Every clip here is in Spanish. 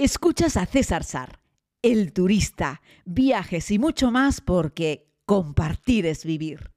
Escuchas a César Sar, el turista, viajes y mucho más porque compartir es vivir.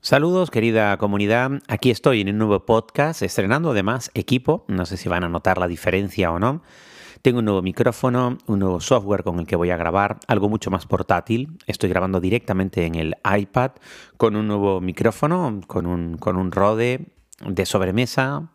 Saludos querida comunidad, aquí estoy en un nuevo podcast, estrenando además equipo, no sé si van a notar la diferencia o no. Tengo un nuevo micrófono, un nuevo software con el que voy a grabar, algo mucho más portátil. Estoy grabando directamente en el iPad con un nuevo micrófono, con un, con un Rode de sobremesa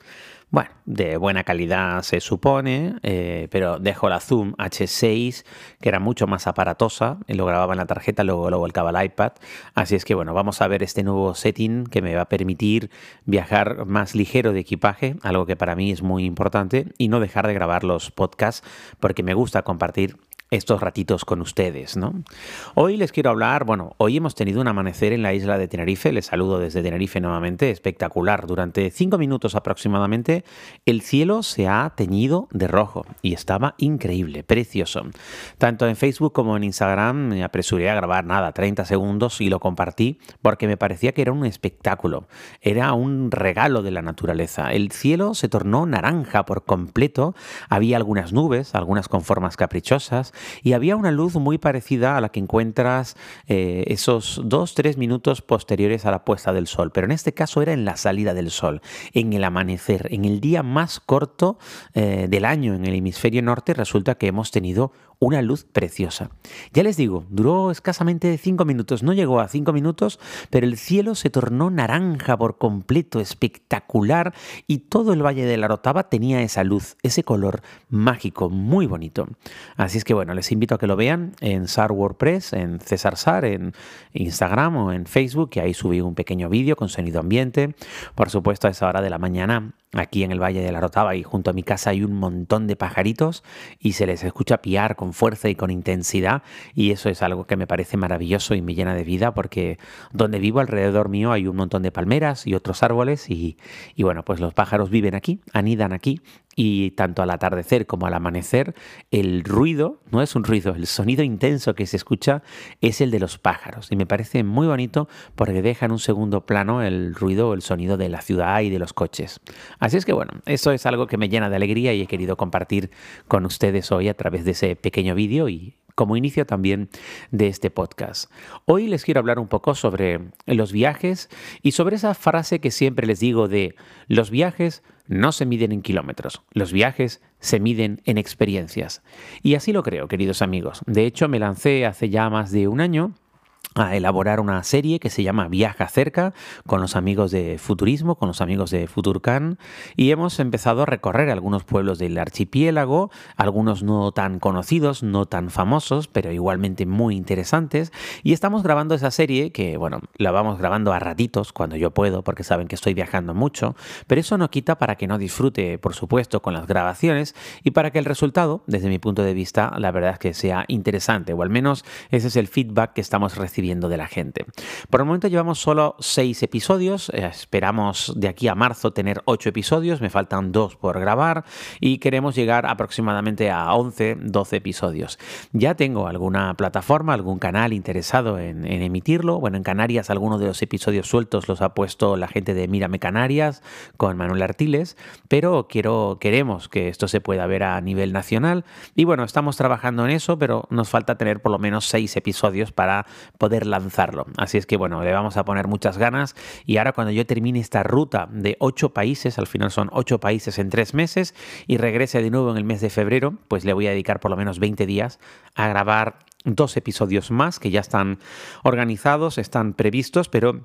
bueno, de buena calidad se supone, eh, pero dejo la Zoom H6, que era mucho más aparatosa, y lo grababa en la tarjeta, luego lo volcaba al iPad. Así es que bueno, vamos a ver este nuevo setting que me va a permitir viajar más ligero de equipaje, algo que para mí es muy importante, y no dejar de grabar los podcasts, porque me gusta compartir estos ratitos con ustedes, ¿no? Hoy les quiero hablar, bueno, hoy hemos tenido un amanecer en la isla de Tenerife, les saludo desde Tenerife nuevamente, espectacular. Durante cinco minutos aproximadamente el cielo se ha teñido de rojo y estaba increíble, precioso. Tanto en Facebook como en Instagram me apresuré a grabar nada, 30 segundos y lo compartí porque me parecía que era un espectáculo, era un regalo de la naturaleza. El cielo se tornó naranja por completo, había algunas nubes, algunas con formas caprichosas, y había una luz muy parecida a la que encuentras eh, esos dos, tres minutos posteriores a la puesta del sol, pero en este caso era en la salida del sol, en el amanecer, en el día más corto eh, del año en el hemisferio norte, resulta que hemos tenido una luz preciosa. Ya les digo, duró escasamente cinco minutos, no llegó a cinco minutos, pero el cielo se tornó naranja por completo, espectacular, y todo el Valle de la Rotava tenía esa luz, ese color mágico, muy bonito. Así es que bueno, les invito a que lo vean en SAR WordPress, en César Sar, en Instagram o en Facebook, que ahí subí un pequeño vídeo con sonido ambiente. Por supuesto, a esa hora de la mañana Aquí en el Valle de la Rotava y junto a mi casa hay un montón de pajaritos y se les escucha piar con fuerza y con intensidad y eso es algo que me parece maravilloso y me llena de vida porque donde vivo alrededor mío hay un montón de palmeras y otros árboles y, y bueno, pues los pájaros viven aquí, anidan aquí y tanto al atardecer como al amanecer, el ruido, no es un ruido, el sonido intenso que se escucha es el de los pájaros. Y me parece muy bonito porque deja en un segundo plano el ruido o el sonido de la ciudad y de los coches. Así es que bueno, eso es algo que me llena de alegría y he querido compartir con ustedes hoy a través de ese pequeño vídeo y como inicio también de este podcast. Hoy les quiero hablar un poco sobre los viajes y sobre esa frase que siempre les digo de los viajes no se miden en kilómetros, los viajes se miden en experiencias. Y así lo creo, queridos amigos. De hecho, me lancé hace ya más de un año a elaborar una serie que se llama Viaja cerca con los amigos de Futurismo, con los amigos de Futurcan y hemos empezado a recorrer algunos pueblos del archipiélago, algunos no tan conocidos, no tan famosos, pero igualmente muy interesantes y estamos grabando esa serie que, bueno, la vamos grabando a ratitos cuando yo puedo porque saben que estoy viajando mucho, pero eso no quita para que no disfrute, por supuesto, con las grabaciones y para que el resultado, desde mi punto de vista, la verdad es que sea interesante o al menos ese es el feedback que estamos recibiendo de la gente. Por el momento llevamos solo seis episodios, eh, esperamos de aquí a marzo tener ocho episodios, me faltan dos por grabar y queremos llegar aproximadamente a 11, 12 episodios. Ya tengo alguna plataforma, algún canal interesado en, emitirlo. Bueno, en Canarias algunos de los episodios sueltos los ha puesto la gente de Mírame Canarias con Manuel Artiles, pero quiero, queremos que esto se pueda ver a nivel nacional y bueno, estamos trabajando en eso, pero nos falta tener por lo menos seis episodios para poder lanzarlo. Así es que bueno, le vamos a poner muchas ganas y ahora cuando yo termine esta ruta de ocho países, al final son ocho países en tres meses y regrese de nuevo en el mes de febrero, pues le voy a dedicar por lo menos 20 días a grabar dos episodios más que ya están organizados, están previstos, pero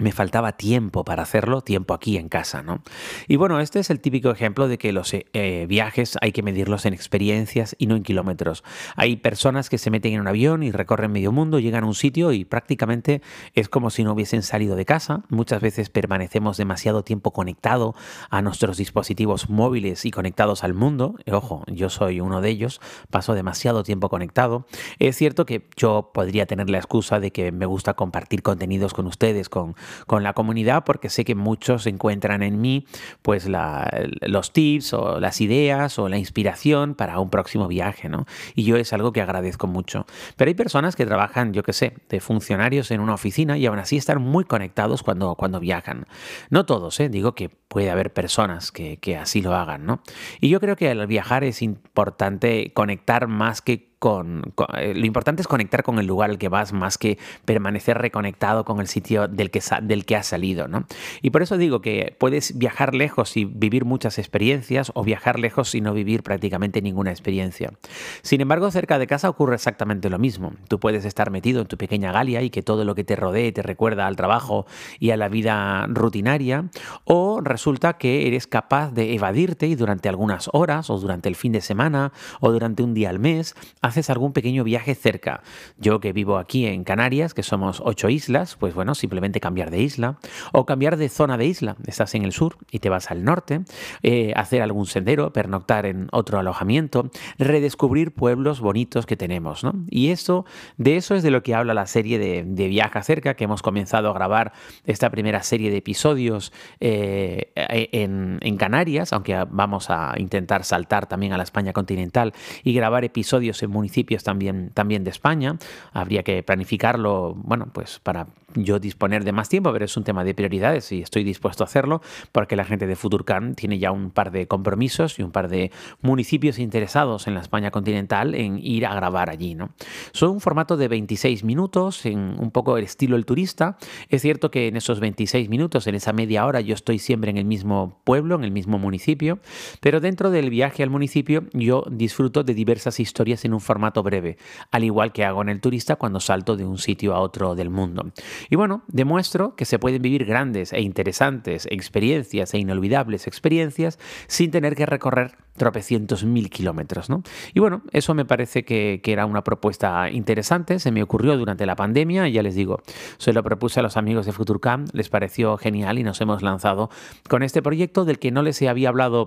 me faltaba tiempo para hacerlo, tiempo aquí en casa, ¿no? Y bueno, este es el típico ejemplo de que los eh, viajes hay que medirlos en experiencias y no en kilómetros. Hay personas que se meten en un avión y recorren medio mundo, llegan a un sitio y prácticamente es como si no hubiesen salido de casa. Muchas veces permanecemos demasiado tiempo conectado a nuestros dispositivos móviles y conectados al mundo. ojo, yo soy uno de ellos, paso demasiado tiempo conectado. Es cierto que yo podría tener la excusa de que me gusta compartir contenidos con ustedes, con con la comunidad porque sé que muchos encuentran en mí pues los tips o las ideas o la inspiración para un próximo viaje, ¿no? Y yo es algo que agradezco mucho. Pero hay personas que trabajan, yo qué sé, de funcionarios en una oficina y aún así están muy conectados cuando, cuando viajan. No todos, ¿eh? digo que puede haber personas que, que así lo hagan, ¿no? Y yo creo que al viajar es importante conectar más que con, eh, lo importante es conectar con el lugar al que vas más que permanecer reconectado con el sitio del que, del que has salido, ¿no? Y por eso digo que puedes viajar lejos y vivir muchas experiencias o viajar lejos y no vivir prácticamente ninguna experiencia. Sin embargo, cerca de casa ocurre exactamente lo mismo. Tú puedes estar metido en tu pequeña Galia y que todo lo que te rodee te recuerda al trabajo y a la vida rutinaria, o resulta que eres capaz de evadirte y durante algunas horas o durante el fin de semana o durante un día al mes haces algún pequeño viaje cerca. Yo que vivo aquí en Canarias, que somos ocho islas, pues bueno, simplemente cambiar de isla o cambiar de zona de isla. Estás en el sur y te vas al norte, eh, hacer algún sendero, pernoctar en otro alojamiento, redescubrir pueblos bonitos que tenemos, ¿no? Y eso, de eso es de lo que habla la serie de, de Viaja cerca, que hemos comenzado a grabar esta primera serie de episodios eh, en, en Canarias, aunque vamos a intentar saltar también a la España continental y grabar episodios en municipios también, también de España. Habría que planificarlo, bueno, pues para yo disponer de más tiempo, pero es un tema de prioridades y estoy dispuesto a hacerlo porque la gente de Futurcan tiene ya un par de compromisos y un par de municipios interesados en la España continental en ir a grabar allí. ¿no? Son un formato de 26 minutos, en un poco el estilo el turista. Es cierto que en esos 26 minutos, en esa media hora, yo estoy siempre en el mismo pueblo, en el mismo municipio, pero dentro del viaje al municipio yo disfruto de diversas historias en un formato breve, al igual que hago en el turista cuando salto de un sitio a otro del mundo. Y bueno, demuestro que se pueden vivir grandes e interesantes experiencias e inolvidables experiencias sin tener que recorrer tropecientos mil kilómetros. ¿no? Y bueno, eso me parece que, era una propuesta interesante, se me ocurrió durante la pandemia y ya les digo, se lo propuse a los amigos de Futurcam, les pareció genial y nos hemos lanzado con este proyecto del que no les había hablado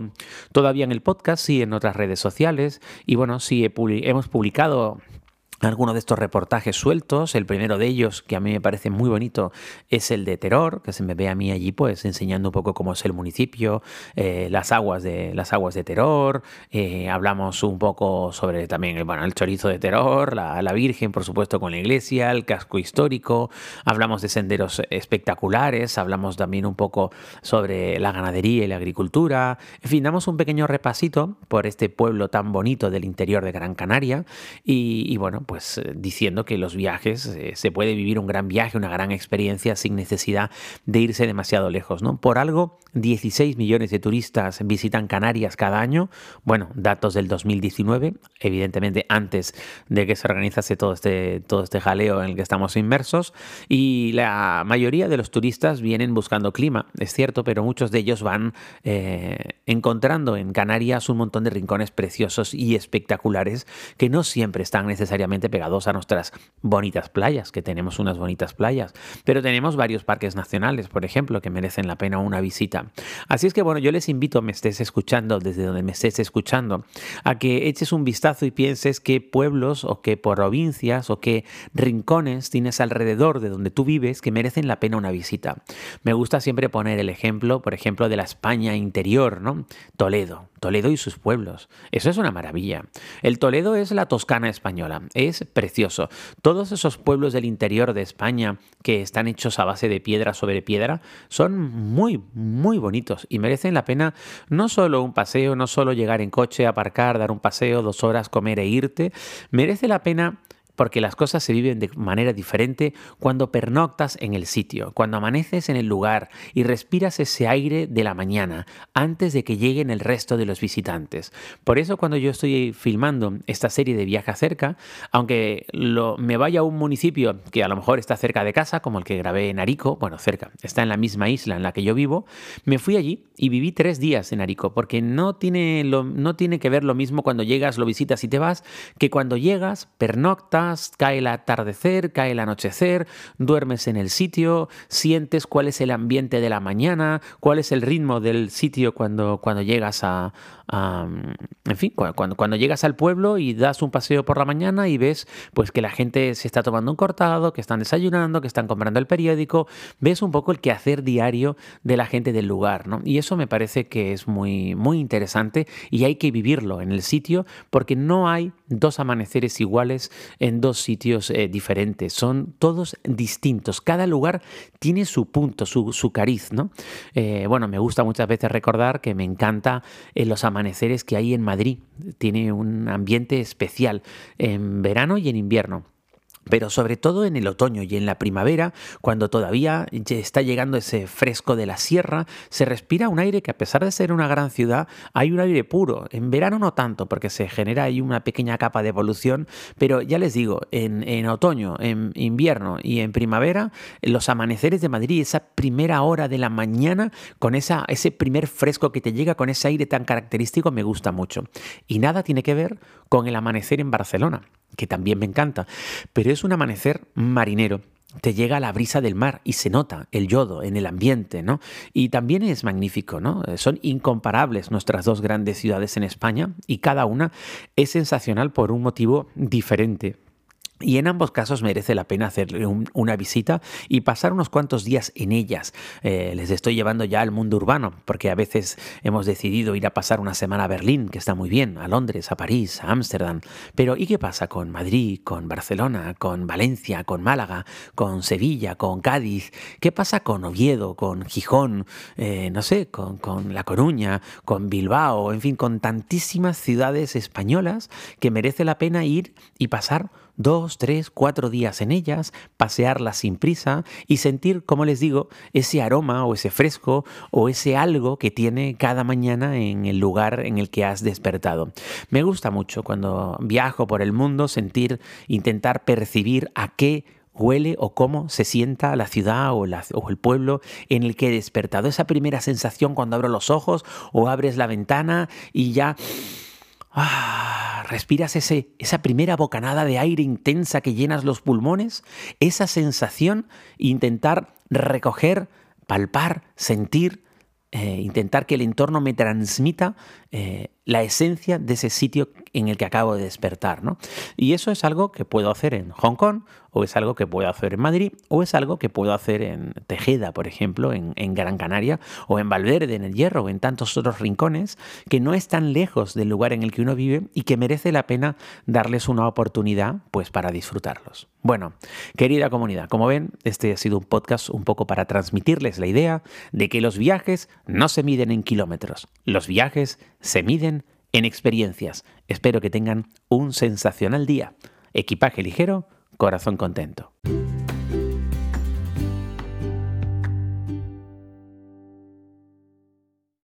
todavía en el podcast, sí en otras redes sociales y bueno, sí hemos publicado algunos de estos reportajes sueltos. El primero de ellos, que a mí me parece muy bonito, es el de Terror, que se me ve a mí allí, pues enseñando un poco cómo es el municipio, eh, las aguas de las aguas de Terror. Eh, hablamos un poco sobre también bueno, el chorizo de Terror, la, la, Virgen, por supuesto, con la iglesia, el casco histórico. Hablamos de senderos espectaculares. Hablamos también un poco sobre la ganadería y la agricultura. En fin, damos un pequeño repasito por este pueblo tan bonito del interior de Gran Canaria. Y, y bueno, pues eh, diciendo que los viajes eh, se puede vivir un gran viaje, una gran experiencia sin necesidad de irse demasiado lejos, ¿no? Por algo, 16 millones de turistas visitan Canarias cada año. Bueno, datos del 2019, evidentemente antes de que se organizase todo este, todo este jaleo en el que estamos inmersos. Y la mayoría de los turistas vienen buscando clima, es cierto, pero muchos de ellos van eh, encontrando en Canarias un montón de rincones preciosos y espectaculares que no siempre están necesariamente pegados a nuestras bonitas playas, que tenemos unas bonitas playas, pero tenemos varios parques nacionales, por ejemplo, que merecen la pena una visita. Así es que bueno, yo les invito, me estés escuchando, desde donde me estés escuchando, a que eches un vistazo y pienses qué pueblos o qué provincias o qué rincones tienes alrededor de donde tú vives que merecen la pena una visita. Me gusta siempre poner el ejemplo, por ejemplo, de la España interior, ¿no? Toledo. Toledo y sus pueblos. Eso es una maravilla. El Toledo es la Toscana española. Es precioso. Todos esos pueblos del interior de España que están hechos a base de piedra sobre piedra son muy, muy bonitos y merecen la pena no solo un paseo, no solo llegar en coche, aparcar, dar un paseo, dos horas, comer e irte. Merece la pena porque las cosas se viven de manera diferente cuando pernoctas en el sitio, cuando amaneces en el lugar y respiras ese aire de la mañana antes de que lleguen el resto de los visitantes. Por eso cuando yo estoy filmando esta serie de Viaja cerca, aunque me vaya a un municipio que a lo mejor está cerca de casa, como el que grabé en Arico, bueno, cerca, está en la misma isla en la que yo vivo, me fui allí y viví tres días en Arico, porque no tiene, no tiene que ver lo mismo cuando llegas, lo visitas y te vas, que cuando llegas, pernoctas, cae el atardecer, cae el anochecer, duermes en el sitio, sientes cuál es el ambiente de la mañana, cuál es el ritmo del sitio cuando, cuando llegas a, en fin, cuando, cuando llegas al pueblo y das un paseo por la mañana y ves pues que la gente se está tomando un cortado, que están desayunando, que están comprando el periódico, ves un poco el quehacer diario de la gente del lugar, ¿no? Y eso me parece que es muy, muy interesante y hay que vivirlo en el sitio porque no hay dos amaneceres iguales dos sitios eh, diferentes, son todos distintos, cada lugar tiene su punto, su, su cariz, ¿no? Eh, bueno, me gusta muchas veces recordar que me encanta eh, los amaneceres que hay en Madrid, tiene un ambiente especial en verano y en invierno pero sobre todo en el otoño y en la primavera, cuando todavía está llegando ese fresco de la sierra, se respira un aire que a pesar de ser una gran ciudad, hay un aire puro. En verano no tanto, porque se genera ahí una pequeña capa de evolución, pero ya les digo, en, otoño, en invierno y en primavera, los amaneceres de Madrid, esa primera hora de la mañana, con esa, ese primer fresco que te llega con ese aire tan característico, me gusta mucho. Y nada tiene que ver con el amanecer en Barcelona que también me encanta, pero es un amanecer marinero. Te llega la brisa del mar y se nota el yodo en el ambiente, ¿no? Y también es magnífico, ¿no? Son incomparables nuestras dos grandes ciudades en España y cada una es sensacional por un motivo diferente. Y en ambos casos merece la pena hacer una visita y pasar unos cuantos días en ellas. Eh, les estoy llevando ya al mundo urbano, porque a veces hemos decidido ir a pasar una semana a Berlín, que está muy bien, a Londres, a París, a Ámsterdam. Pero ¿y qué pasa con Madrid, con Barcelona, con Valencia, con Málaga, con Sevilla, con Cádiz? ¿Qué pasa con Oviedo, con Gijón, eh, no sé, con, con La Coruña, con Bilbao, en fin, con tantísimas ciudades españolas que merece la pena ir y pasar dos, tres, cuatro días en ellas, pasearlas sin prisa y sentir, como les digo, ese aroma o ese fresco o ese algo que tiene cada mañana en el lugar en el que has despertado. Me gusta mucho cuando viajo por el mundo sentir, intentar percibir a qué huele o cómo se sienta la ciudad o, el pueblo en el que he despertado. Esa primera sensación cuando abro los ojos o abres la ventana y ya Ah, respiras ese, esa primera bocanada de aire intensa que llenas los pulmones, esa sensación, intentar recoger, palpar, sentir, eh, intentar que el entorno me transmita eh, la esencia de ese sitio en el que acabo de despertar. ¿no? Y eso es algo que puedo hacer en Hong Kong, o es algo que puedo hacer en Madrid, o es algo que puedo hacer en Tejeda, por ejemplo, en, Gran Canaria, o en Valverde, en el Hierro, o en tantos otros rincones, que no están lejos del lugar en el que uno vive y que merece la pena darles una oportunidad pues, para disfrutarlos. Bueno, querida comunidad, como ven, este ha sido un podcast un poco para transmitirles la idea de que los viajes no se miden en kilómetros, los viajes se miden en experiencias. Espero que tengan un sensacional día. Equipaje ligero, corazón contento.